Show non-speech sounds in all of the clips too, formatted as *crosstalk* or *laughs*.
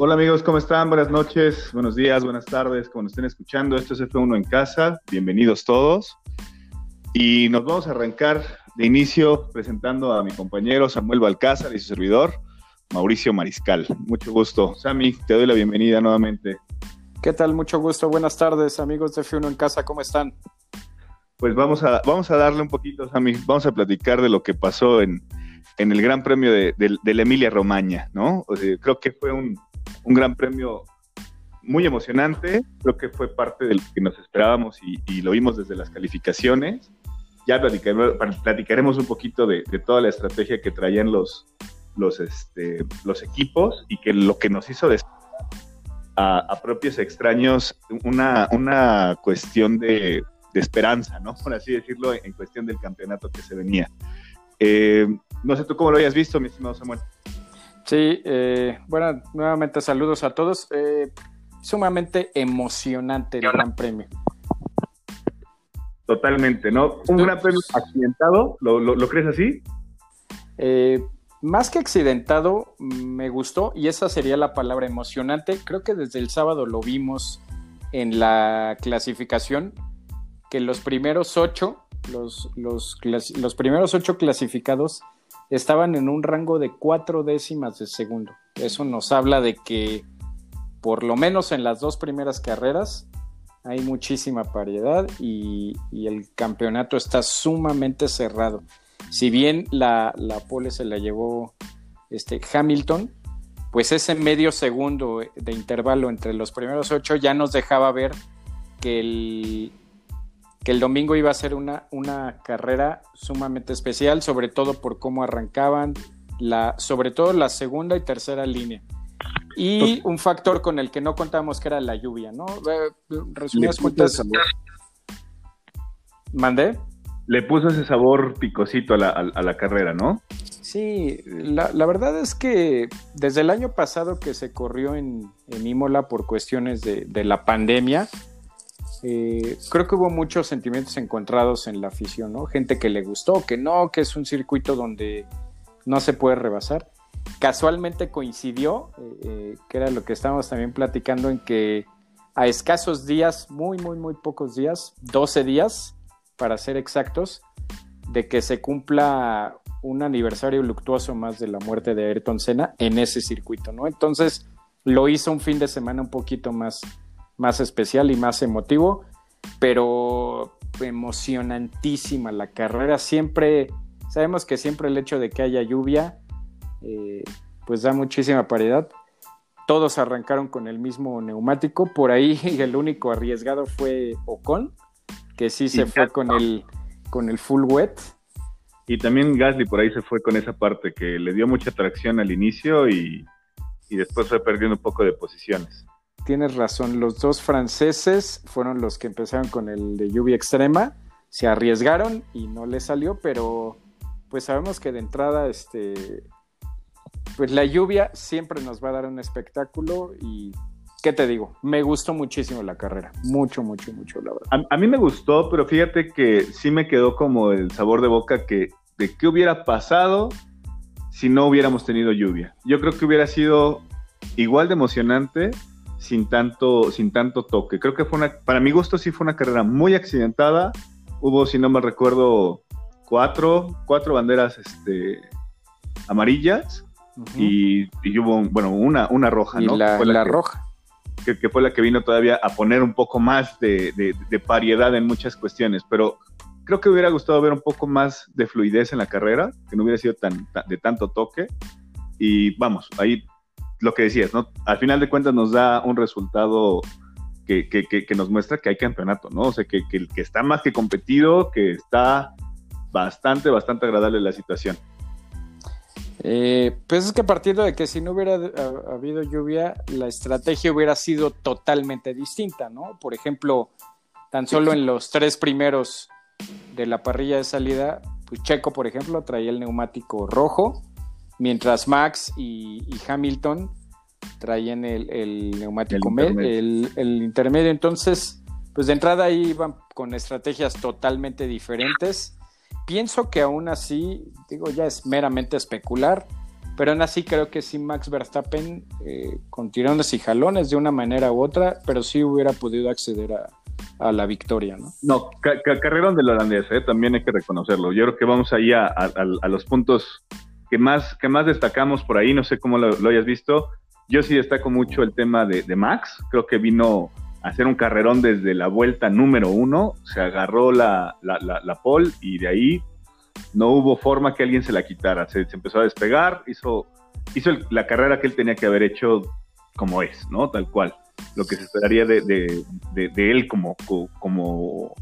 Hola amigos, ¿cómo están? Buenas noches, buenos días, buenas tardes, como nos estén escuchando. Esto es F1 en casa. Bienvenidos todos. Y nos vamos a arrancar de inicio presentando a mi compañero Samuel Balcázar y su servidor, Mauricio Mariscal. Mucho gusto. Sammy, te doy la bienvenida nuevamente. ¿Qué tal? Mucho gusto. Buenas tardes, amigos de F1 en casa. ¿Cómo están? Pues vamos a, vamos a darle un poquito, Sammy. Vamos a platicar de lo que pasó en, en el Gran Premio de, la Emilia Romagna, ¿no? creo que fue un, un, gran premio muy emocionante, creo que fue parte de lo que nos esperábamos y, lo vimos desde las calificaciones. Ya platicaremos, platicaremos un poquito de, toda la estrategia que traían los, los, este, los equipos y que lo que nos hizo a, a propios extraños una, una cuestión de, esperanza, ¿no? *laughs* Por así decirlo, en cuestión del campeonato que se venía. Eh, no sé tú cómo lo hayas visto, mi estimado Samuel. Sí, eh, bueno, nuevamente saludos a todos. Eh, sumamente emocionante el Gran Premio. Totalmente, ¿no? Un Gran Premio accidentado, ¿lo, crees así? Eh, más que accidentado, me gustó y esa sería la palabra emocionante. Creo que desde el sábado lo vimos en la clasificación, que los primeros ocho, los, los, los primeros ocho clasificados estaban en un rango de cuatro décimas de segundo. Eso nos habla de que por lo menos en las dos primeras carreras hay muchísima paridad y, el campeonato está sumamente cerrado. Si bien la, la pole se la llevó este Hamilton, pues ese medio segundo de intervalo entre los primeros ocho ya nos dejaba ver que el, que el domingo iba a ser una, una carrera sumamente especial, sobre todo por cómo arrancaban, la, sobre todo la segunda y tercera línea. Y un factor con el que no contábamos que era la lluvia, ¿no? Resumidas cuentas. ¿Mandé? Le puso ese sabor picosito a la, a, la carrera, ¿no? Sí, la, la, verdad es que desde el año pasado que se corrió en, en Imola por cuestiones de, de la pandemia, eh, creo que hubo muchos sentimientos encontrados en la afición, ¿no? Gente que le gustó, que no, que es un circuito donde no se puede rebasar. Casualmente coincidió, eh, eh, que era lo que estábamos también platicando, en que a escasos días, muy, muy, muy pocos días, 12 días, para ser exactos, de que se cumpla un aniversario luctuoso más de la muerte de Ayrton Senna en ese circuito, ¿no? Entonces lo hizo un fin de semana un poquito más, más especial y más emotivo, pero emocionantísima la carrera. Siempre, sabemos que siempre el hecho de que haya lluvia, eh, pues da muchísima paridad. Todos arrancaron con el mismo neumático, por ahí *laughs* el único arriesgado fue Ocon, que sí se fue con el, con el full wet. Y también Gasly por ahí se fue con esa parte que le dio mucha tracción al inicio y, y después fue perdiendo un poco de posiciones tienes razón, los dos franceses fueron los que empezaron con el de lluvia extrema, se arriesgaron y no les salió, pero pues sabemos que de entrada, este, pues la lluvia siempre nos va a dar un espectáculo y ¿qué te digo? Me gustó muchísimo la carrera, mucho, mucho, mucho, la verdad. A, mí me gustó, pero fíjate que sí me quedó como el sabor de boca que de qué hubiera pasado si no hubiéramos tenido lluvia. Yo creo que hubiera sido igual de emocionante sin tanto, sin tanto toque. Creo que fue una, para mi gusto sí fue una carrera muy accidentada. Hubo, si no me recuerdo, cuatro, cuatro banderas este, amarillas y, hubo, bueno, una, una roja, ¿no? La, la, roja. Que, fue la que vino todavía a poner un poco más de, de, pariedad en muchas cuestiones, pero creo que hubiera gustado ver un poco más de fluidez en la carrera, que no hubiera sido tan, de tanto toque. Y vamos, ahí lo que decías, ¿no? Al final de cuentas nos da un resultado que, nos muestra que hay campeonato, ¿no? O sea, que, que, está más que competido, que está bastante, bastante agradable la situación. Eh, pues es que a partir de que si no hubiera habido lluvia, la estrategia hubiera sido totalmente distinta, ¿no? Por ejemplo, tan solo en los tres primeros de la parrilla de salida, pues Checo, por ejemplo, traía el neumático rojo, mientras Max y, Hamilton traían el, neumático el intermedio. El, intermedio. Entonces, pues de entrada ahí iban con estrategias totalmente diferentes. Pienso que aún así, digo, ya es meramente especular, pero aún así creo que sí Max Verstappen eh, con tirones y jalones de una manera u otra, pero sí hubiera podido acceder a, la victoria, ¿no? No, carrerón del holandés, ¿eh? también hay que reconocerlo. Yo creo que vamos ahí a, los puntos que más, que más destacamos por ahí, no sé cómo lo, hayas visto. Yo sí destaco mucho el tema de, Max, creo que vino a hacer un carrerón desde la vuelta número uno, se agarró la, la, la pole y de ahí no hubo forma que alguien se la quitara. Se, empezó a despegar, hizo, hizo la carrera que él tenía que haber hecho como es, ¿no? Tal cual. Lo que se esperaría de, él como, como,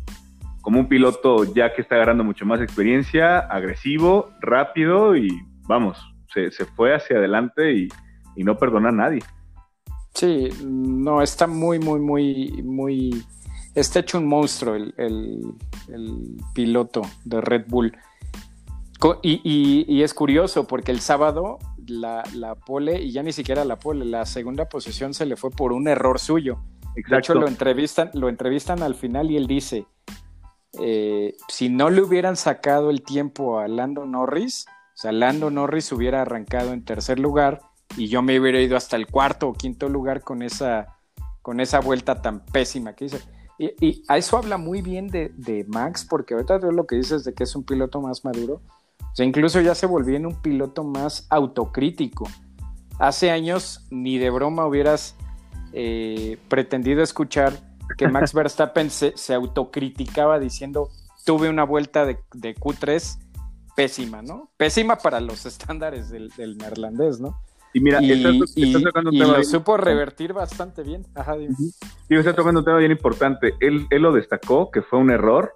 como un piloto ya que está agarrando mucho más experiencia, agresivo, rápido y vamos, se, fue hacia adelante y, no perdona a nadie. Sí, no, está muy, muy, muy, muy. Está hecho un monstruo el, el piloto de Red Bull. Y, es curioso porque el sábado la, pole, y ya ni siquiera la pole, la segunda posición se le fue por un error suyo. De hecho, lo entrevistan, lo entrevistan al final y él dice, eh, si no le hubieran sacado el tiempo a Lando Norris, o sea, Lando Norris hubiera arrancado en tercer lugar y yo me hubiera ido hasta el cuarto o quinto lugar con esa, con esa vuelta tan pésima que hice. Y, a eso habla muy bien de, de Max, porque ahorita lo que dices de que es un piloto más maduro, o sea, incluso ya se volvió en un piloto más autocrítico. Hace años ni de broma hubieras eh, pretendido escuchar que Max *laughs* Verstappen se, autocriticaba diciendo tuve una vuelta de, Q3 pésima, ¿no? Pésima para los *laughs* estándares del, neerlandés, ¿no? Y mira, y, lo supo revertir bastante bien. Ajá, dime. Sí, está tocando un tema bien importante. Él, él lo destacó, que fue un error,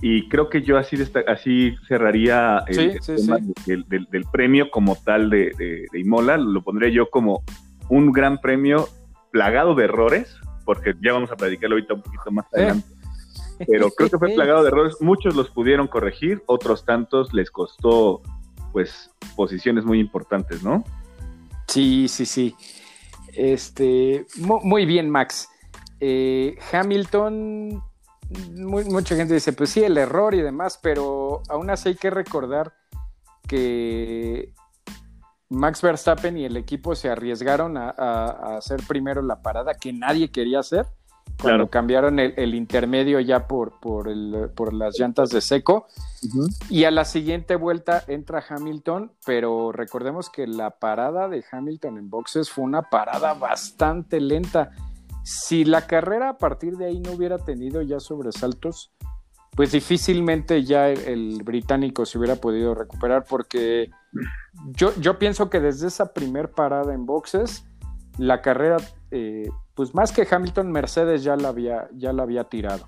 y creo que yo así, así cerraría el, tema Del, premio como tal de, de, Imola. Lo pondré yo como un gran premio plagado de errores, porque ya vamos a platicarlo ahorita un poquito más adelante. Pero creo que fue plagado de errores. Muchos los pudieron corregir, otros tantos les costó, pues, posiciones muy importantes, ¿no? Sí, sí, sí. Este, muy bien, Max. Eh, Hamilton mucha gente dice, pues sí, el error y demás, pero aún así hay que recordar que Max Verstappen y el equipo se arriesgaron a, hacer primero la parada que nadie quería hacer. Cuando cambiaron el, intermedio ya por, por, las llantas de seco. Y a la siguiente vuelta entra Hamilton, pero recordemos que la parada de Hamilton en boxes fue una parada bastante lenta. Si la carrera a partir de ahí no hubiera tenido ya sobresaltos, pues difícilmente ya el, británico se hubiera podido recuperar porque yo, yo pienso que desde esa primer parada en boxes, la carrera, eh, pues más que Hamilton, Mercedes ya la había, ya la había tirado,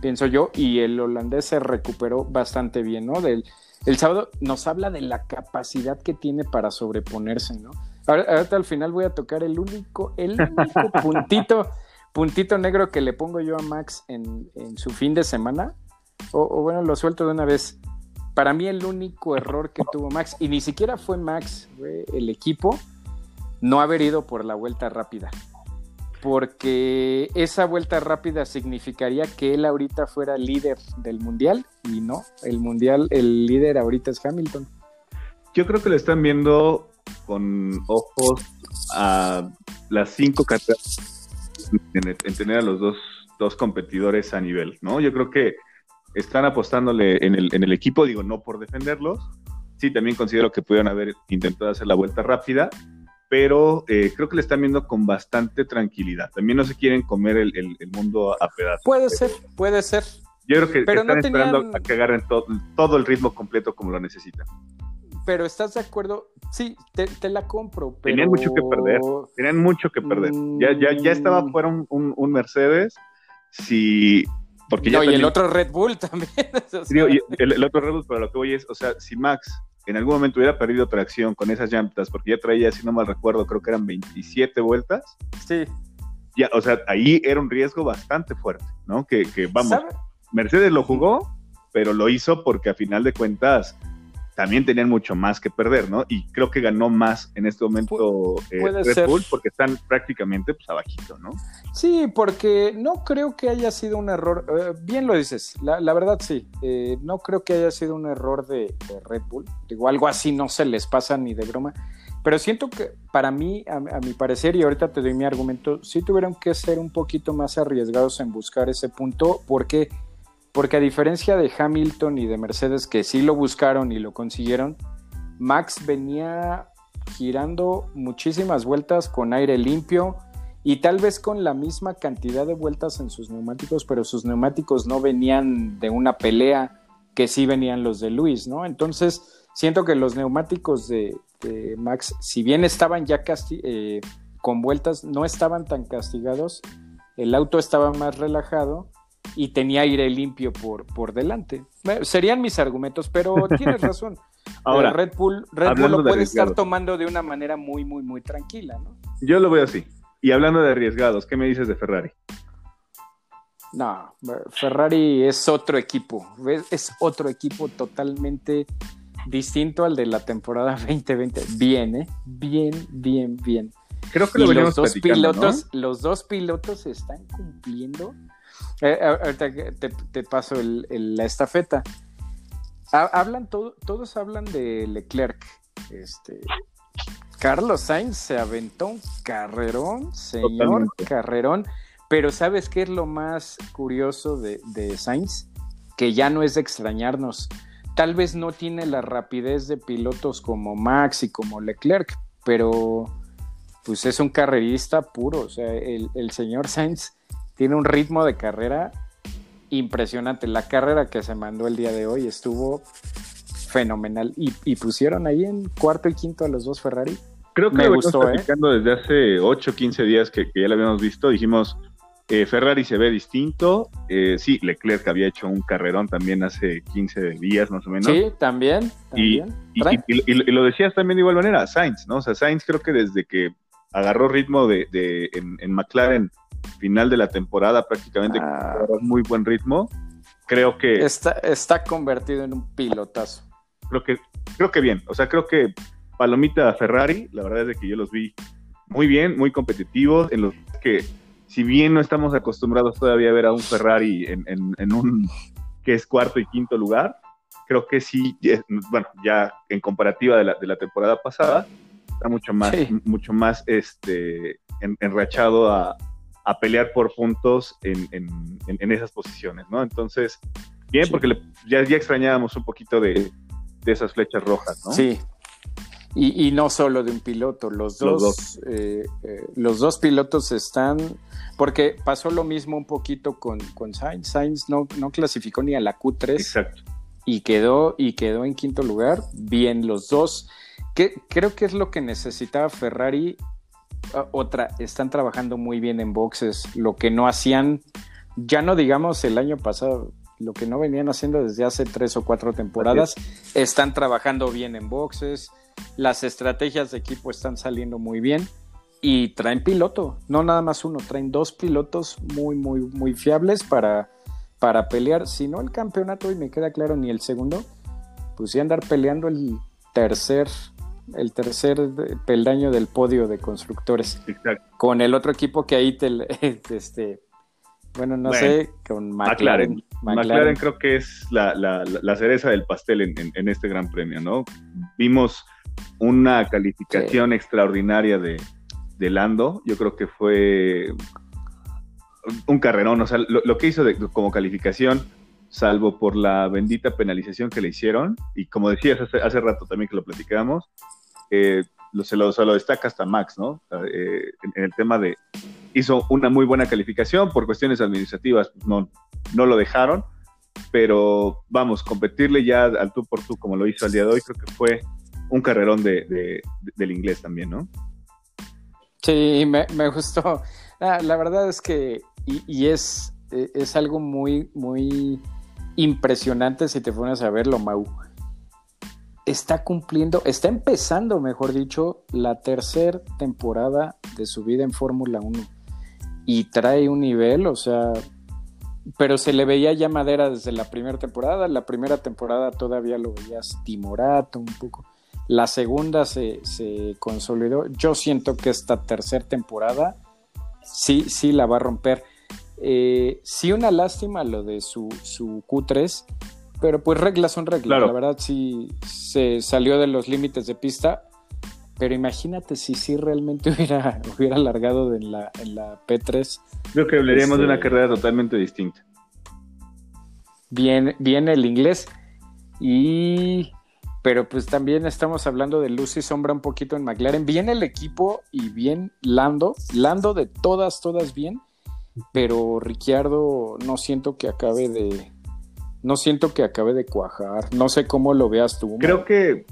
pienso yo, y el holandés se recuperó bastante bien, ¿no? Del, el sábado nos habla de la capacidad que tiene para sobreponerse, ¿no? Ahorita al final voy a tocar el único, el único *laughs* puntito, puntito negro que le pongo yo a Max en, su fin de semana. O, bueno, lo suelto de una vez. Para mí el único error que tuvo Max, y ni siquiera fue Max, el equipo, no haber ido por la vuelta rápida. Porque esa vuelta rápida significaría que él ahorita fuera líder del mundial y no, el mundial, el líder ahorita es Hamilton. Yo creo que le están viendo con ojos a las cinco carreras en, tener a los dos, dos, competidores a nivel, ¿no? Yo creo que están apostándole en el, en el equipo, digo, no por defenderlos, sí, también considero que pudieron haber intentado hacer la vuelta rápida, pero eh, creo que le están viendo con bastante tranquilidad. También no se quieren comer el, el, mundo a pedazos. Puede ser, puede ser. Yo creo que están esperando a que agarren todo el ritmo completo como lo necesitan pero ¿estás de acuerdo? Sí, te, la compro. Pero... Tenían mucho que perder. Tenían mucho que perder. Ya, ya, ya estaba mm. fuera un, Mercedes. Si. Porque no, y el otro Red Bull *laughs* también. el, otro Red Bull, pero lo que voy es, o sea, si Max en algún momento hubiera perdido tracción con esas llantas, porque ya traía, si no mal recuerdo, creo que eran 27 vueltas. Sí. Ya, o sea, ahí era un riesgo bastante fuerte, ¿no? Que, que vamos, Mercedes lo jugó, pero lo hizo porque a final de cuentas también tenían mucho más que perder, ¿no? Y creo que ganó más en este momento eh, Red Bull porque están prácticamente pues abajito, ¿no? Sí, porque no creo que haya sido un error, eh, bien lo dices, la, verdad sí, eh, no creo que haya sido un error de, Red Bull, digo, algo así no se les pasa ni de broma, Pero siento que para mí, a, mi parecer, y ahorita te doy mi argumento, sí tuvieron que ser un poquito más arriesgados en buscar ese punto. ¿Por qué? Porque a diferencia de Hamilton y de Mercedes, que sí lo buscaron y lo consiguieron, Max venía girando muchísimas vueltas con aire limpio y tal vez con la misma cantidad de vueltas en sus neumáticos, pero sus neumáticos no venían de una pelea que sí venían los de Luis, ¿no? Entonces, siento que los neumáticos de, Max, si bien estaban ya eh, con vueltas, no estaban tan castigados, el auto estaba más relajado y tenía aire limpio por, por delante. serían mis argumentos, pero *laughs* tienes razón. Ahora, Red Bull, Red Bull lo puede estar tomando de una manera muy, muy, muy tranquila, ¿no? Yo lo veo así. Y hablando de arriesgados, ¿qué me dices de Ferrari? No, Ferrari es otro equipo, es otro equipo totalmente distinto al de la temporada *laughs* 2020. Bien, ¿eh? Bien, bien, bien. Creo que lo los dos pilotos, los dos pilotos están cumpliendo. Eh, ahorita te, paso la estafeta. Hablan todos hablan de Leclerc. Este, Carlos Sainz se aventó un carrerón, señor carrerón. Pero ¿sabes qué es lo más curioso de, de Sainz? Que ya no es de extrañarnos. Tal vez no tiene la rapidez de pilotos como Max y como Leclerc, pero pues es un carrerista puro. O sea, el, el señor Sainz tiene un ritmo de carrera impresionante. La carrera que se mandó el día de hoy estuvo fenomenal. Y, pusieron ahí en cuarto y quinto a los dos Ferrari. Creo que Me lo gustó, ¿eh? desde hace 8 o 15 días que, ya lo habíamos visto. Dijimos, eh, Ferrari se ve distinto. Eh, sí, Leclerc había hecho un carrerón también hace 15 días más o menos. Sí, también. Y, lo decías también de igual manera, Sainz, ¿no? O sea, Sainz creo que desde que agarró ritmo de, en, McLaren final de la temporada prácticamente ah. muy buen ritmo. Creo que está, está convertido en un pilotazo. Creo que creo que bien, o sea, creo que Palomita Ferrari, la verdad es de que yo los vi muy bien, muy competitivos, en los que si bien no estamos acostumbrados todavía a ver a un Ferrari en, un que es cuarto y quinto lugar, creo que sí, bueno, ya en comparativa de la, de la temporada pasada, está mucho más, mucho más este, enrachado a, a pelear por puntos en, en, esas posiciones, ¿no? Entonces, bien, porque ya, ya extrañábamos un poquito de, esas flechas rojas, ¿no? Sí. Y, no solo de un piloto, los dos, los dos. Eh, eh, los dos pilotos están, porque pasó lo mismo un poquito con, con Sainz. Sainz no, no clasificó ni a la Q3 Exacto. y quedó y quedó en quinto lugar. Bien, los dos. Que, creo que es lo que necesitaba Ferrari otra, están trabajando muy bien en boxes, lo que no hacían, ya no digamos el año pasado, lo que no venían haciendo desde hace tres o cuatro temporadas, están trabajando bien en boxes, las estrategias de equipo están saliendo muy bien y traen piloto, no nada más uno, traen dos pilotos muy, muy, muy fiables para, para pelear, si no el campeonato, y me queda claro, ni el segundo, pues sí andar peleando el tercer el tercer peldaño del podio de constructores. Con el otro equipo que ahí te, *laughs* este, bueno, no sé, con McLaren. McLaren. creo que es la, cereza del pastel en, este gran premio, ¿no? Vimos una calificación extraordinaria de, Lando, yo creo que fue un carrerón, o sea, lo, que hizo como calificación, salvo por la bendita penalización que le hicieron, y como decías hace, hace rato también que lo platicábamos, eh, se, lo, se, lo, destaca hasta Max, ¿no? Eh, en, el tema de, hizo una muy buena calificación, por cuestiones administrativas no, no lo dejaron, pero vamos, competirle ya al tú por tú como lo hizo al día de hoy, creo que fue un carrerón de, del inglés también, ¿no? Sí, me, me gustó. Ah, la verdad es que, y, es, es algo muy, muy impresionante si te pones a verlo, Mau está cumpliendo, está empezando, mejor dicho, la tercera temporada de su vida en Fórmula 1 y trae un nivel, o sea, pero se le veía ya madera desde la primera temporada, la primera temporada todavía lo veías timorato un poco, la segunda se, consolidó, yo siento que esta tercera temporada sí, sí la va a romper. Eh, sí una lástima lo de su, su Q3, pero pues reglas son reglas. La verdad sí se salió de los límites de pista. Pero imagínate si sí realmente *laughs* hubiera, hubiera largado en la, en la P3. Creo que hablaríamos de una este, carrera totalmente distinta. Bien, bien el inglés. Y pero pues también estamos hablando de luz y sombra un poquito en McLaren. Bien el equipo y bien Lando. Lando de todas, todas bien. Pero Ricciardo no siento que acabe de. No siento que acabe de cuajar. No sé cómo lo veas tú. Creo que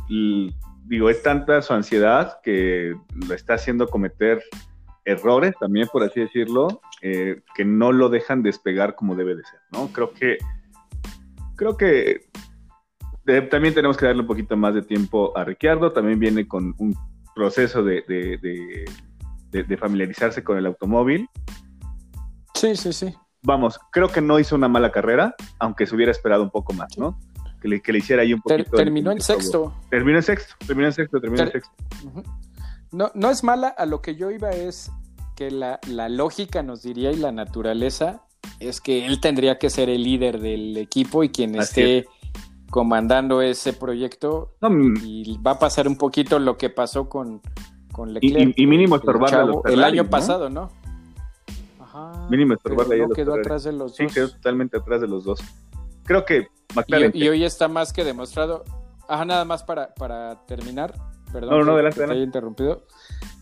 digo, es tanta su ansiedad que lo está haciendo cometer errores, también por así decirlo, eh, que no lo dejan despegar como debe de ser, ¿no? Creo que, creo que también tenemos que darle un poquito más de tiempo a Ricciardo, también viene con un proceso de, de familiarizarse con el automóvil. Sí, sí, sí. Vamos, creo que no hizo una mala carrera, aunque se hubiera esperado un poco más, ¿no? que le, que le hiciera ahí un poquito. terminó en sexto. Terminó en sexto, terminó en sexto, terminó en sexto. No, no es mala, a lo que yo iba es que la, lógica nos diría y la naturaleza es que él tendría que ser el líder del equipo y quien esté comandando ese proyecto. Mm. y va a pasar un poquito lo que pasó con, con Leclerc. Y, mínimo estorbarle el, el año pasado, ¿no? Mínimo estorbarle no quedó atrás de los dos. Sí, quedó totalmente atrás de los dos. Creo que y, hoy está más que demostrado. Ajá, nada más para, para terminar. Perdón, no, no, adelante, te haya interrumpido.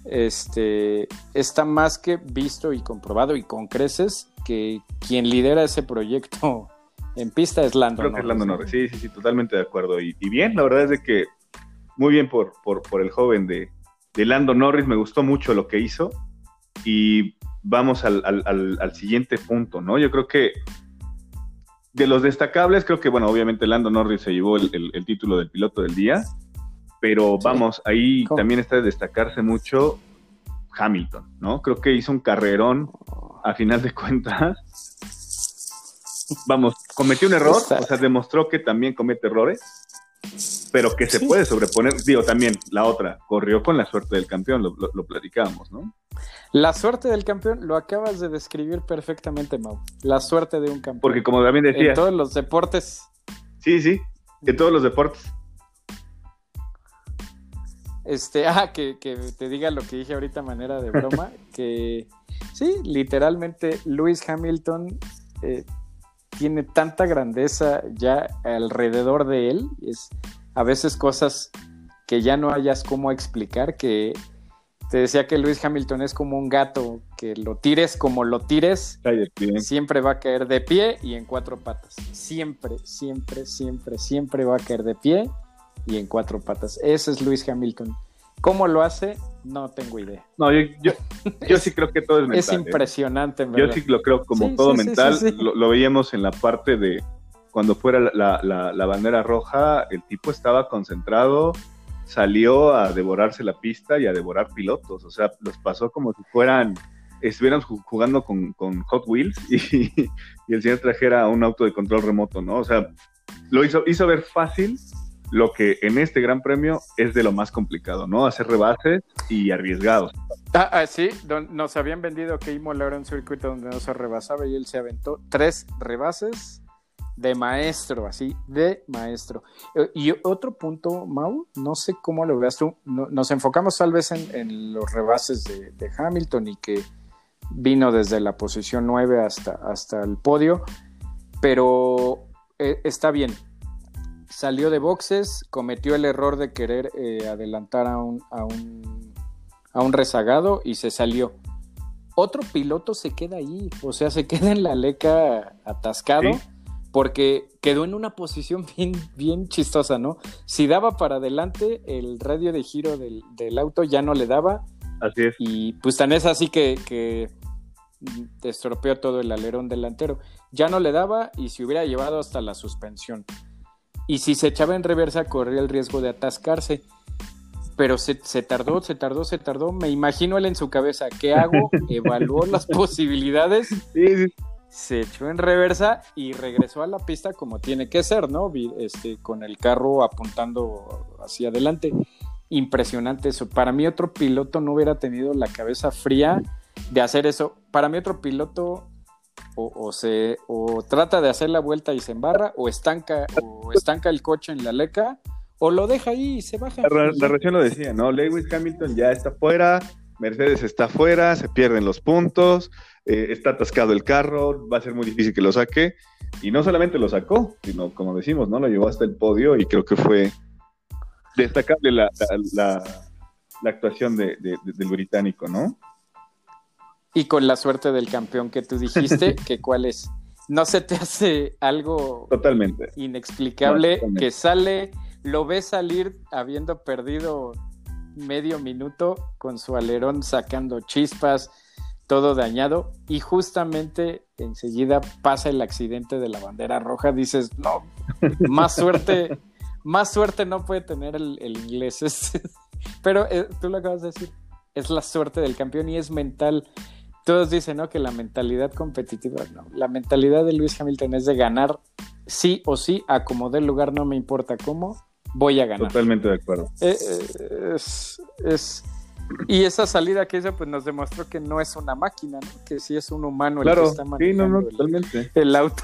Este está más que visto y comprobado y con creces que quien lidera ese proyecto *laughs* en pista es Lando Creo que es Lando Norris. Sí, sí, sí, totalmente de acuerdo. Y, bien, la verdad es de que muy bien por, por, por el joven de, de, Lando Norris, me gustó mucho lo que hizo. Y vamos al, al, al siguiente punto, ¿no? Yo creo que de los destacables, creo que, bueno, obviamente Lando Norris se llevó el, título del piloto del día, pero vamos, ahí también está de destacarse mucho Hamilton, ¿no? Creo que hizo un carrerón a final de cuentas. Vamos, cometió un error, o sea, demostró que también comete errores, pero que se puede sobreponer. Digo, también la otra, corrió con la suerte del campeón, lo, lo, lo platicábamos, ¿no? La suerte del campeón lo acabas de describir perfectamente, Mau. La suerte de un campeón. Porque como también decía. En todos los deportes. Sí, sí, en todos los deportes. Este, *laughs* ah, que, te diga lo que dije ahorita manera de broma, *laughs* que sí, literalmente Lewis Hamilton eh, tiene tanta grandeza ya alrededor de él, es a veces cosas que ya no hayas cómo explicar, que te decía que Luis Hamilton es como un gato, que lo tires como lo tires, siempre va a caer de pie y en cuatro patas. Siempre, siempre, siempre, siempre va a caer de pie y en cuatro patas. Ese es Luis Hamilton. ¿Cómo lo hace? No tengo idea. No, yo, sí creo que todo es *laughs* mental. Es ¿eh? impresionante, Yo sí lo creo como todo mental. lo, veíamos en la parte de cuando fuera la bandera roja, el tipo estaba concentrado, salió a devorarse la pista y a devorar pilotos. O sea, los pasó como si fueran, estuvieran jugando con, Hot Wheels y, el señor trajera un auto de control remoto, ¿no? O sea, lo hizo, hizo ver fácil lo que en este gran premio es de lo más complicado, ¿no? Hacer rebases y arriesgados. Ah, ah sí, nos habían vendido que Imola era un circuito donde no se rebasaba y él se aventó tres rebases de maestro, así, de maestro. Eh, y otro punto, Mau, no sé cómo lo veas tú, nos enfocamos tal vez en, los rebases de, Hamilton y que vino desde la posición 9 hasta, hasta el podio, pero eh, está bien. Salió de boxes, cometió el error de querer eh, adelantar a un, a, un, a un rezagado y se salió otro piloto se queda ahí, o sea, se queda en la leca atascado porque quedó en una posición *laughs* bien, bien chistosa, ¿no? Si daba para adelante, el radio de giro del, auto ya no le daba. Así es. Y pues tan es así que, que estropeó todo el alerón delantero. Ya no le daba y se hubiera llevado hasta la suspensión. Y si se echaba en reversa, corría el riesgo de atascarse. Pero se, se tardó, se tardó, se tardó. Me imagino él en su cabeza, ¿qué hago? *laughs* Evaluó las posibilidades. Sí, sí se echó en reversa y regresó a la pista como tiene que ser, ¿no? Este, con el carro apuntando hacia adelante. Impresionante eso. Para mí otro piloto no hubiera tenido la cabeza fría de hacer eso. Para mí otro piloto o, se o trata de hacer la vuelta y se embarra o estanca o estanca el coche en la leca o lo deja ahí y se baja. La, la lo decía, ¿no? Lewis Hamilton ya está fuera, Mercedes está fuera, se pierden los puntos, eh, está atascado el carro, va a ser muy difícil que lo saque. Y no solamente lo sacó, sino, como decimos, ¿no? Lo llevó hasta el podio y creo que fue destacable la, la, actuación de, del británico, ¿no? Y con la suerte del campeón que tú dijiste, *laughs* que cuál es. ¿No se te hace algo totalmente inexplicable que sale, lo ve salir habiendo perdido medio minuto con su alerón sacando chispas, todo dañado y justamente enseguida pasa el accidente de la bandera roja, dices, no, más suerte, *laughs* más suerte no puede tener el, inglés. *laughs* Pero eh, tú lo acabas de decir, es la suerte del campeón y es mental. Todos dicen, ¿no? Que la mentalidad competitiva, no. La mentalidad de Luis Hamilton es de ganar sí o sí, a como lugar, no me importa cómo, voy a ganar. Totalmente de acuerdo. Eh, eh, es, y esa salida que hizo, pues nos demostró que no es una máquina, ¿no? que sí es un humano el que está manejando el, auto.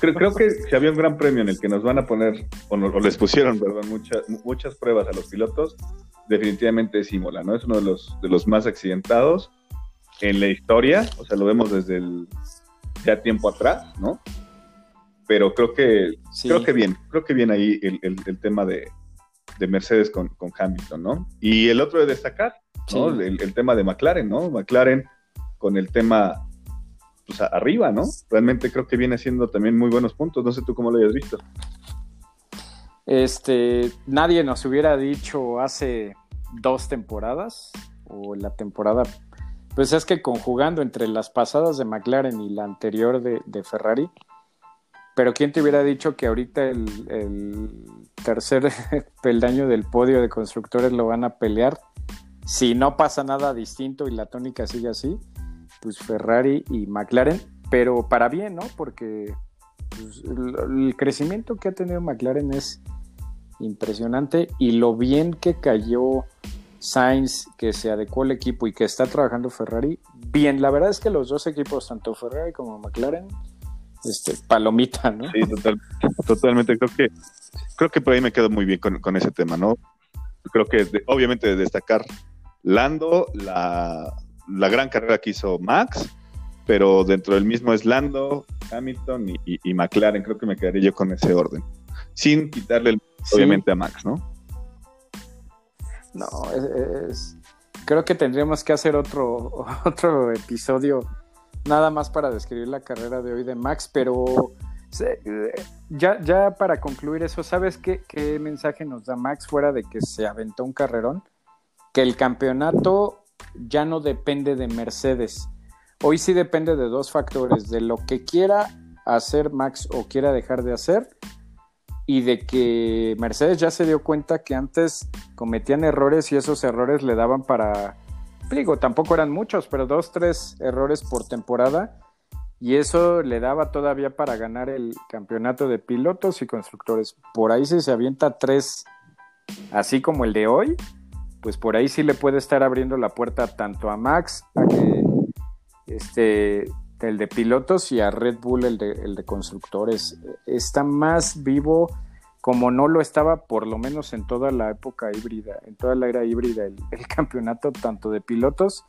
Creo, creo, que si había un gran premio en el que nos van a poner, o, les pusieron, perdón, muchas, muchas pruebas a los pilotos, definitivamente es Imola, ¿no? Es uno de los, de los más accidentados en la historia, o sea, lo vemos desde el ya tiempo atrás, ¿no? Pero creo que, creo que bien, creo que bien ahí el, el, tema de, de Mercedes con, con, Hamilton, ¿no? Y el otro de destacar, ¿no? El, tema de McLaren, ¿no? McLaren con el tema pues, arriba, ¿no? Realmente creo que viene haciendo también muy buenos puntos. No sé tú cómo lo hayas visto. Este, nadie nos hubiera dicho hace dos temporadas o la temporada, pues es que conjugando entre las pasadas de McLaren y la anterior de, Ferrari, pero ¿quién te hubiera dicho que ahorita el, el tercer *laughs* peldaño del podio de constructores lo van a pelear si no pasa nada distinto y la tónica sigue así, pues Ferrari y McLaren, pero para bien, ¿no? Porque pues, el, crecimiento que ha tenido McLaren es impresionante y lo bien que cayó Sainz, que se adecuó al equipo y que está trabajando Ferrari, bien, la verdad es que los dos equipos, tanto Ferrari como McLaren, este, palomita, ¿no? Sí, totalmente, creo que creo que por ahí me quedo muy bien con, ese tema, ¿no? Creo que obviamente destacar Lando, la, gran carrera que hizo Max, pero dentro del mismo es Lando, Hamilton y, McLaren. Creo que me quedaría yo con ese orden. Sin quitarle, el, obviamente, a Max, ¿no? No, es, creo que tendríamos que hacer otro, *laughs* otro episodio nada más para describir la carrera de hoy de Max, pero ya, ya para concluir eso, ¿sabes qué, qué mensaje nos da Max fuera de que se aventó un carrerón? Que el campeonato ya no depende de Mercedes. Hoy sí depende de dos factores, de lo que quiera hacer Max o quiera dejar de hacer y de que Mercedes ya se dio cuenta que antes cometían errores y esos errores le daban para, digo, tampoco eran muchos, pero dos, tres errores por temporada y eso le daba todavía para ganar el campeonato de pilotos y constructores. Por ahí si se avienta tres, así como el de hoy, pues por ahí sí le puede estar abriendo la puerta tanto a Max, a que este, el de pilotos y a Red Bull, el de, el de constructores. Está más vivo como no lo estaba por lo menos en toda la época híbrida, en toda la era híbrida, el, *laughs* campeonato tanto de pilotos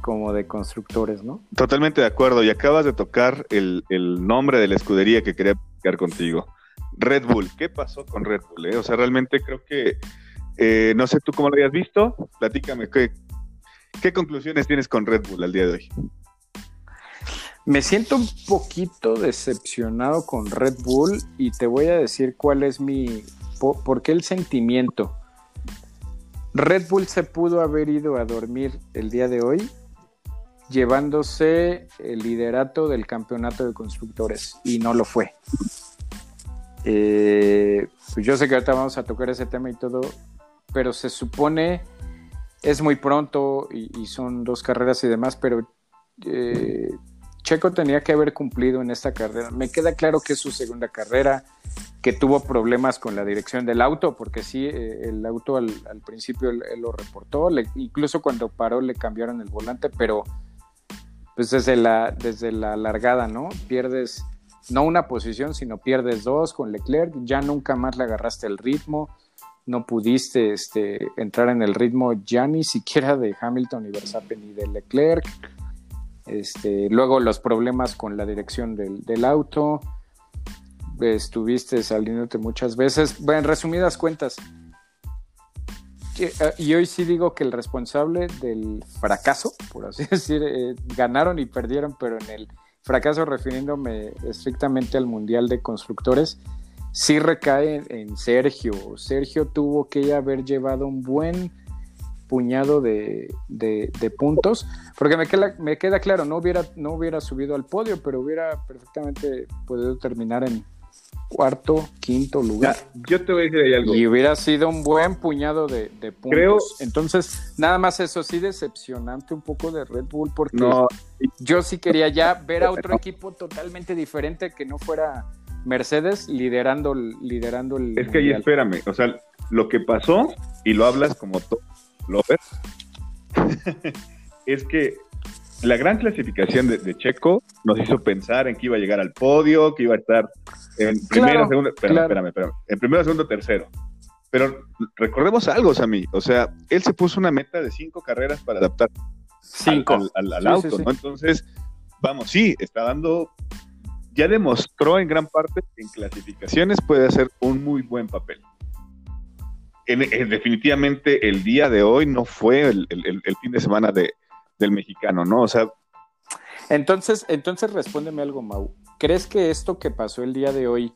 como de constructores, ¿no? Totalmente de acuerdo. Y acabas de tocar el, nombre de la escudería que quería explicar contigo. Red Bull. ¿Qué pasó con Red Bull? Eh? O sea, realmente creo que eh, no sé tú cómo lo hayas visto. Platícame, ¿qué, conclusiones tienes con Red Bull al día de hoy? Me siento un poquito decepcionado con Red Bull y te voy a decir cuál es mi... por, qué el sentimiento? Red Bull se pudo haber ido a dormir el día de hoy llevándose el liderato del campeonato de constructores y no lo fue. Eh, pues yo sé que ahorita vamos a tocar ese tema y todo, pero se supone, es muy pronto y, son dos carreras y demás, pero eh, Checo tenía que haber cumplido en esta carrera. Me queda claro que es su segunda carrera, que tuvo problemas con la dirección del auto, porque sí, eh, el auto al, principio él, lo reportó, incluso cuando paró le cambiaron el volante, pero pues desde la, desde la largada, ¿no? Pierdes no una posición, sino pierdes dos con Leclerc, ya nunca más le agarraste el ritmo no pudiste este, entrar en el ritmo ya ni siquiera de Hamilton y Verstappen ni de Leclerc. Este, luego los problemas con la dirección del, auto. Estuviste saliéndote muchas veces. Bueno, en resumidas cuentas, eh, y hoy sí digo que el responsable del fracaso, por así *laughs* decir, eh, ganaron y perdieron, pero en el fracaso refiriéndome estrictamente al Mundial de Constructores, sí recae en Sergio. Sergio tuvo que haber llevado un buen puñado de, puntos, porque me queda, me queda claro, no hubiera, no hubiera subido al podio, pero hubiera perfectamente podido terminar en cuarto, quinto lugar. yo te voy a decir ahí algo. Y hubiera sido un buen puñado de, puntos. Creo... Entonces, nada más eso sí decepcionante un poco de Red Bull, porque yo sí quería ya ver a otro equipo totalmente diferente que no fuera Mercedes liderando, liderando el. Es que ahí espérame, o sea, lo que pasó, y lo hablas como todo, *laughs* es que la gran clasificación de, Checo nos hizo pensar en que iba a llegar al podio, que iba a estar en primero, segundo, espérame, espérame, en primero, segundo, tercero. Pero recordemos algo, Sammy, o sea, él se puso una meta de cinco carreras para adaptar al, auto, ¿no? Entonces, vamos, sí, está dando ya demostró en gran parte que en clasificaciones puede hacer un muy buen papel. definitivamente el día de hoy no fue el, fin de semana de, del mexicano, ¿no? O sea... Entonces, entonces respóndeme algo, Mau. ¿Crees que esto que pasó el día de hoy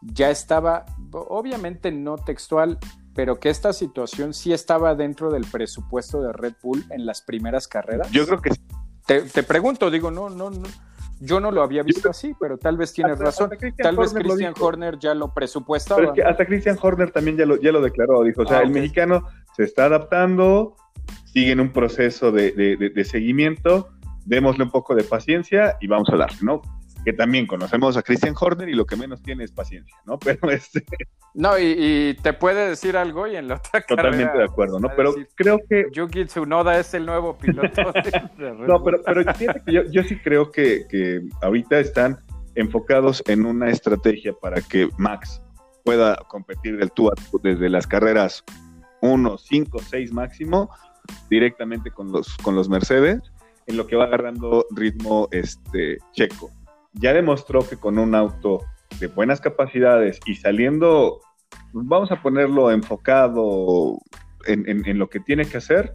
ya estaba, obviamente no textual, pero que esta situación sí estaba dentro del presupuesto de Red Bull en las primeras carreras? Yo creo que sí. Te, te pregunto, digo, no, no, no yo no lo había visto así, pero tal vez tienes razón. tal vez Christian Horner ya lo presupuestaba. hasta Christian Horner también ya lo, ya lo declaró. Dijo, o sea, ah, el mexicano se está adaptando, sigue en un proceso de, de seguimiento, démosle un poco de paciencia y vamos a darle, ¿no? Que también conocemos a Christian Horner y lo que menos tiene es paciencia, ¿no? *laughs* Pero este... No, y, te puede decir algo y en la otra Totalmente de acuerdo, ¿no? Pero creo que... Yuki Tsunoda es el nuevo piloto. *laughs* no, pero, pero yo, yo, sí creo que, que ahorita están enfocados en una estrategia para que Max pueda competir del tú desde las carreras 1, 5, 6 máximo directamente con los, con los Mercedes en lo que va agarrando ritmo este checo ya demostró que con un auto de buenas capacidades y saliendo, vamos a ponerlo enfocado en, lo que tiene que hacer,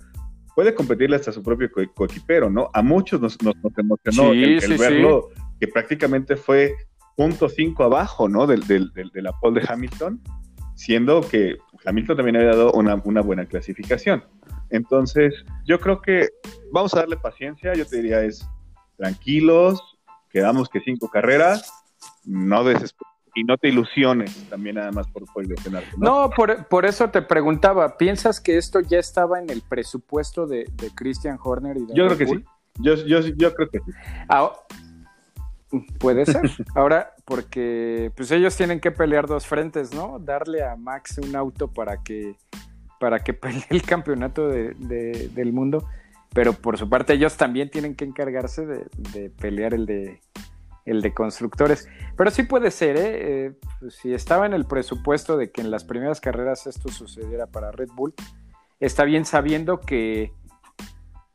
puede competirle hasta su propio coequipero, ¿no? A muchos nos, nos, emocionó el, verlo, que prácticamente fue punto cinco abajo, ¿no? Del, del, de la pole de Hamilton, siendo que Hamilton también había dado una, una buena clasificación. Entonces, yo creo que vamos a darle paciencia, yo te diría es tranquilos, quedamos que cinco carreras, no y no te ilusiones también nada más por, por ilusionarte. No, no por, por, eso te preguntaba, ¿piensas que esto ya estaba en el presupuesto de, de Christian Horner y de Yo creo que sí, yo, yo, yo creo que sí. Ah, puede ser. *laughs* Ahora, porque pues ellos tienen que pelear dos frentes, ¿no? Darle a Max un auto para que para que pelee el campeonato de, del mundo pero por su parte ellos también tienen que encargarse de, pelear el de, el de constructores. Pero sí puede ser, ¿eh? eh pues, si estaba en el presupuesto de que en las primeras carreras esto sucediera para Red Bull, está bien sabiendo que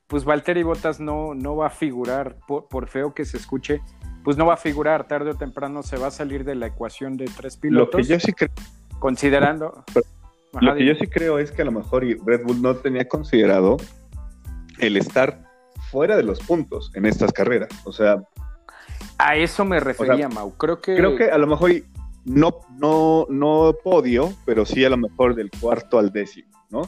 pues Valtteri Bottas no, no va a figurar, por, feo que se escuche, pues no va a figurar, tarde o temprano se va a salir de la ecuación de tres pilotos. Lo que yo sí creo. Considerando. lo que yo sí creo es que a lo mejor Red Bull no tenía considerado el estar fuera de los puntos en estas carreras. O sea. A eso me refería, Mau. Creo que. Creo que a lo mejor no, no, no podio, pero sí a lo mejor del cuarto al décimo, ¿no?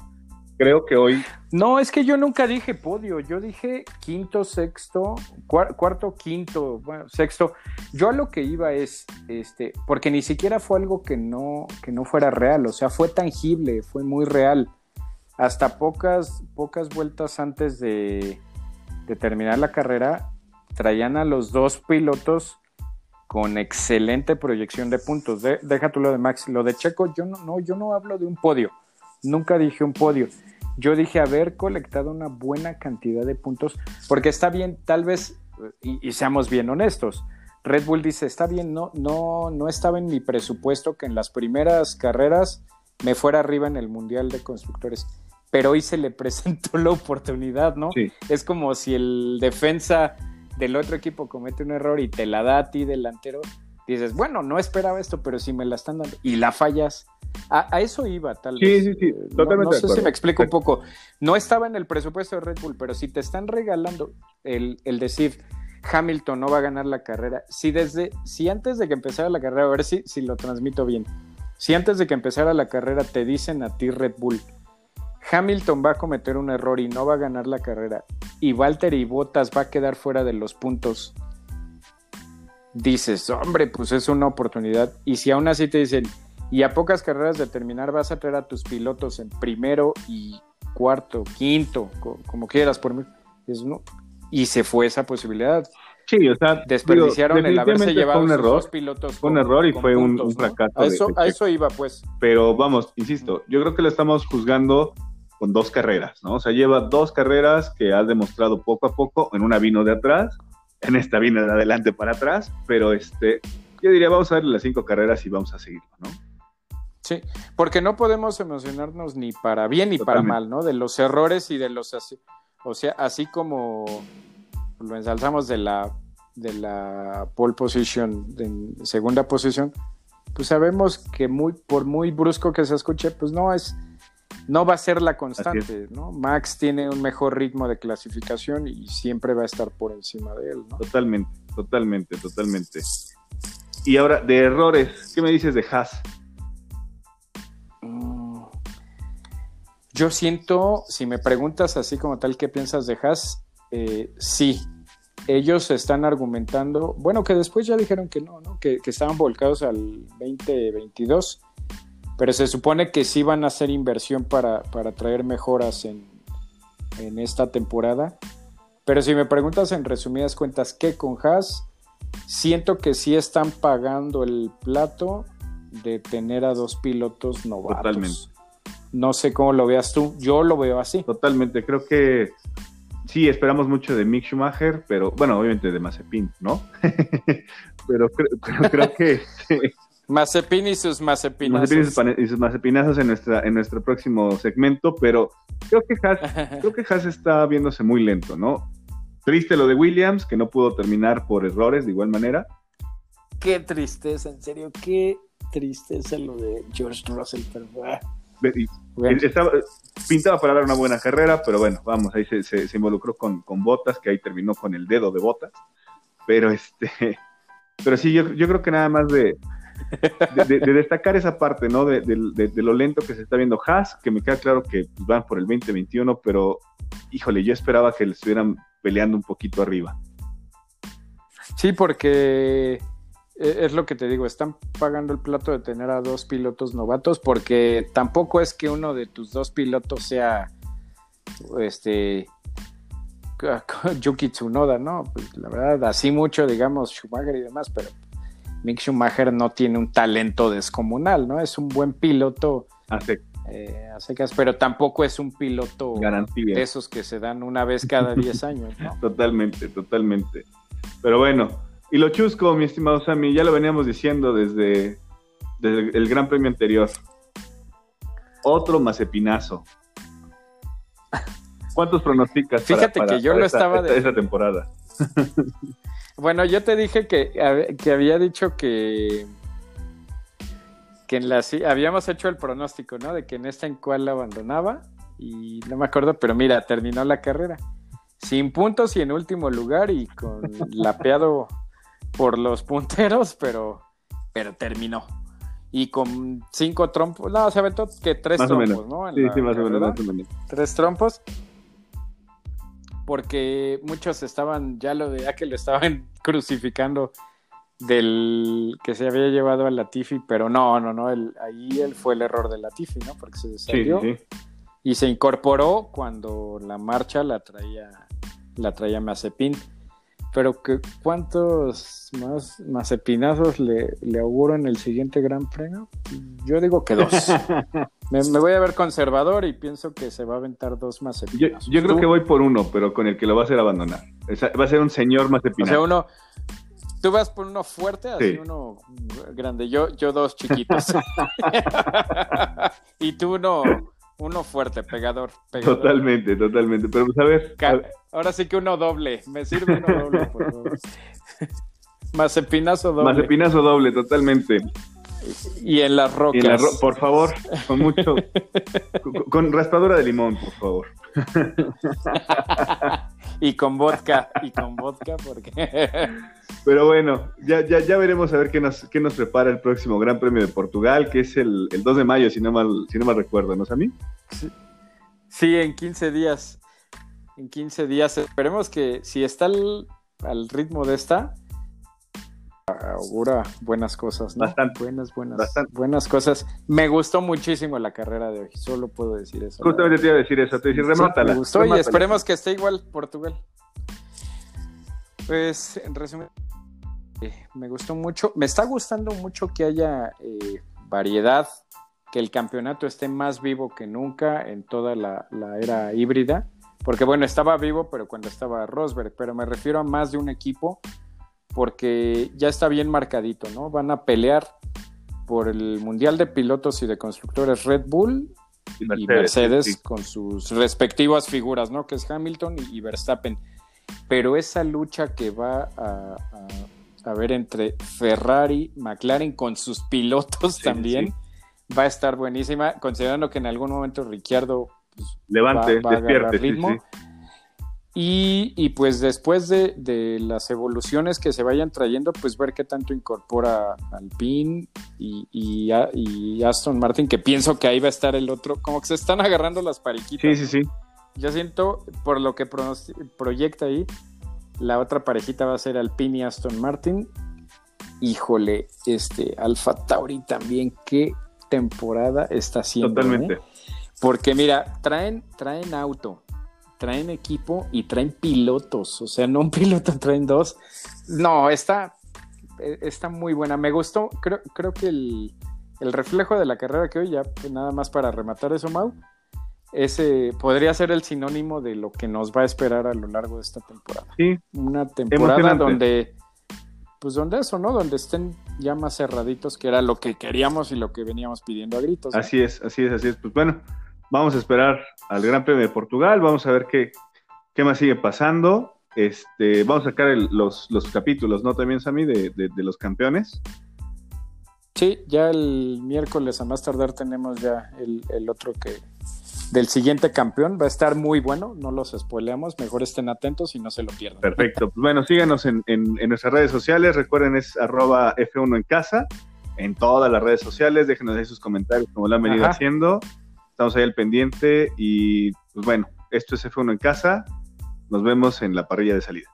Creo que hoy. No, es que yo nunca dije podio, yo dije quinto, sexto, cuarto, quinto, bueno, sexto. Yo a lo que iba es, este, porque ni siquiera fue algo que no, que no fuera real, o sea, fue tangible, fue muy real hasta pocas, pocas vueltas antes de, terminar la carrera, traían a los dos pilotos con excelente proyección de puntos. deja tú lo de Max. Lo de Checo, yo no, no, yo no hablo de un podio. Nunca dije un podio. Yo dije haber colectado una buena cantidad de puntos, porque está bien, tal vez, y, y, seamos bien honestos, Red Bull dice, está bien, no, no, no estaba en mi presupuesto que en las primeras carreras me fuera arriba en el Mundial de Constructores. Pero hoy se le presentó la oportunidad, ¿no? Es como si el defensa del otro equipo comete un error y te la da a ti delantero, dices, bueno, no esperaba esto, pero si me la están dando y la fallas. A, eso iba, tal vez. Sí, sí, sí, totalmente. No, sé si me explico un poco. No estaba en el presupuesto de Red Bull, pero si te están regalando el, el decir, Hamilton no va a ganar la carrera, si desde, si antes de que empezara la carrera, a ver si, si lo transmito bien, si antes de que empezara la carrera te dicen a ti Red Bull, Hamilton va a cometer un error y no va a ganar la carrera, y Walter y Bottas va a quedar fuera de los puntos, dices, hombre, pues es una oportunidad. Y si aún así te dicen, y a pocas carreras de terminar vas a traer a tus pilotos en primero y cuarto, quinto, como quieras por mí, no. y se fue esa posibilidad. Sí, o sea, desperdiciaron el haberse llevado un error, dos pilotos. Fue un error y fue un, fracaso. A eso, a eso iba, pues. Pero vamos, insisto, yo creo que lo estamos juzgando con dos carreras, ¿no? O sea, lleva dos carreras que ha demostrado poco a poco, en una vino de atrás en esta vino de adelante para atrás, pero este, yo diría, vamos a ver las cinco carreras y vamos a seguirlo, ¿no? Sí, porque no podemos emocionarnos ni para bien ni para mal, ¿no? De los errores y de los así, o sea, así como lo ensalzamos de la de la pole position en segunda posición, pues sabemos que muy por muy brusco que se escuche, pues no es no va a ser la constante, ¿no? Max tiene un mejor ritmo de clasificación y siempre va a estar por encima de él, ¿no? Totalmente, totalmente, totalmente. Y ahora, de errores, ¿qué me dices de Haas? Mm, yo siento, si me preguntas así como tal, ¿qué piensas de Haas? Eh, sí, ellos están argumentando, bueno, que después ya dijeron que no, ¿no? Que, que estaban volcados al 2022 pero se supone que sí van a hacer inversión para, traer mejoras en, esta temporada. Pero si me preguntas en resumidas cuentas, ¿qué con Haas? Siento que sí están pagando el plato de tener a dos pilotos novatos. Totalmente. No sé cómo lo veas tú, yo lo veo así. Totalmente, creo que sí, esperamos mucho de Mick Schumacher, pero bueno, obviamente de Mazepin, ¿no? *laughs* pero, creo que *laughs* Mazepin y sus mazepinazos. y sus mazepinazos en, nuestra, en nuestro próximo segmento, pero creo que Haas, *laughs* creo que Haas está viéndose muy lento, ¿no? Triste lo de Williams, que no pudo terminar por errores de igual manera. Qué tristeza, en serio, qué tristeza lo de George Russell, pero pintaba para dar una buena carrera, pero bueno, vamos, ahí se, se, involucró con, con, Botas, que ahí terminó con el dedo de Botas. Pero este, *laughs* pero sí, yo, yo creo que nada más de, de, destacar esa parte, ¿no? De, lo lento que se está viendo Haas, que me queda claro que van por el 2021, pero híjole, yo esperaba que le estuvieran peleando un poquito arriba. Sí, porque eh, es lo que te digo, están pagando el plato de tener a dos pilotos novatos, porque tampoco es que uno de tus dos pilotos sea este *laughs* Yuki Tsunoda, ¿no? Pues la verdad, así mucho, digamos, Schumacher y demás, pero Mick Schumacher no tiene un talento descomunal, ¿no? Es un buen piloto. A, eh, secas, pero tampoco es un piloto de esos que se dan una vez cada 10 años, ¿no? *laughs* Totalmente, totalmente. Pero bueno, y lo chusco, mi estimado Sammy, ya lo veníamos diciendo desde, el Gran Premio anterior. Otro mazepinazo. ¿Cuántos pronosticas? Fíjate que yo lo estaba de esa temporada. *laughs* Bueno, yo te dije que, que había dicho que, que en la habíamos hecho el pronóstico, ¿no? De que en esta en cual la abandonaba y no me acuerdo, pero mira, terminó la carrera sin puntos y en último lugar y con *laughs* lapeado por los punteros, pero, pero terminó. Y con cinco trompos, no, se aventó que tres trompos, ¿no? sí, sí, más o menos, más o menos. Tres trompos porque muchos estaban, ya lo de que lo estaban *laughs* crucificando del que se había llevado a Latifi, pero no, no, no, ahí él fue el error de Latifi, ¿no? Porque se salió y se incorporó cuando la marcha la traía, la traía Mazepin. Pero que, ¿cuántos más mazepinazos le, le auguro en el siguiente Gran Premio? Yo digo que dos. *laughs* me, voy a ver conservador y pienso que se va a aventar dos mazepinazos. Yo, creo que voy por uno, pero con el que lo va a hacer abandonar. va a ser un señor mazepinazo. O sea, uno, tú vas por uno fuerte, así uno grande. Yo, yo dos chiquitos. *laughs* *laughs* y tú uno, uno fuerte, pegador, Totalmente, totalmente. Pero pues a ver, Ahora sí que uno doble. Me sirve uno doble, por favor. *laughs* Más espinazo doble. Más espinazo doble, totalmente. Y en las rocas. por favor, con mucho. con, raspadura de limón, por favor. *laughs* y con vodka, y con vodka, porque. *laughs* Pero bueno, ya, ya, ya veremos a ver qué nos, qué nos prepara el próximo Gran Premio de Portugal, que es el, 2 de mayo, si no mal, si no mal recuerdo, ¿no es a mí? Sí. en 15 días. En 15 días. Esperemos que si está al ritmo de esta, augura buenas cosas, ¿no? Bastante. Buenas, buenas, buenas cosas. Me gustó muchísimo la carrera de hoy, solo puedo decir eso. Justamente te iba a decir eso, te decir, remátala. me gustó y esperemos que esté igual Portugal. Pues, en resumen, eh, me gustó mucho. Me está gustando mucho que haya eh, variedad, que el campeonato esté más vivo que nunca en toda la, la era híbrida. Porque bueno, estaba vivo, pero cuando estaba Rosberg, pero me refiero a más de un equipo porque ya está bien marcadito, ¿no? Van a pelear por el Mundial de Pilotos y de Constructores Red Bull y Mercedes, con sus respectivas figuras, ¿no? Que es Hamilton y, Verstappen. Pero esa lucha que va a, a, ver entre Ferrari, McLaren con sus pilotos también va a estar buenísima, considerando que en algún momento Ricciardo pues, Levante, va, a despierte, ritmo. Y, pues después de, las evoluciones que se vayan trayendo, pues ver qué tanto incorpora Alpine y, y, Aston Martin, que pienso que ahí va a estar el otro, como que se están agarrando las parejitas. Sí, sí, sí. Yo siento, por lo que proyecta ahí, la otra parejita va a ser Alpine y Aston Martin. Híjole, este Alfa Tauri también, qué temporada está haciendo. Totalmente. ¿eh? Porque mira, traen, traen auto, traen equipo y traen pilotos, o sea, no un *laughs* piloto, traen dos. No, está, e, está muy buena. Me gustó, creo, creo que el, reflejo de la carrera que hoy, ya nada más para rematar eso, Mau, ese podría ser el sinónimo de lo que nos va a esperar a lo largo de esta temporada. Sí. Una temporada donde, pues donde eso, ¿no? Donde estén ya más cerraditos, que era lo que queríamos y lo que veníamos pidiendo a gritos. Así es, así es, así es. Pues bueno, Vamos a esperar al Gran Premio de Portugal, vamos a ver qué, qué más sigue pasando. Este, vamos a sacar los, capítulos, ¿no? También, Sammy, de, de, los campeones. Sí, ya el miércoles a más tardar tenemos ya el, otro que del siguiente campeón. Va a estar muy bueno, no los spoileamos, mejor estén atentos y no se lo pierdan. Perfecto, *laughs* pues bueno, síganos en, nuestras redes sociales, recuerden es arroba F1 en casa, en todas las redes sociales, déjenos ahí sus comentarios como lo han venido haciendo. Estamos ahí al pendiente y pues bueno, esto es F1 en casa. Nos vemos en la parrilla de salida.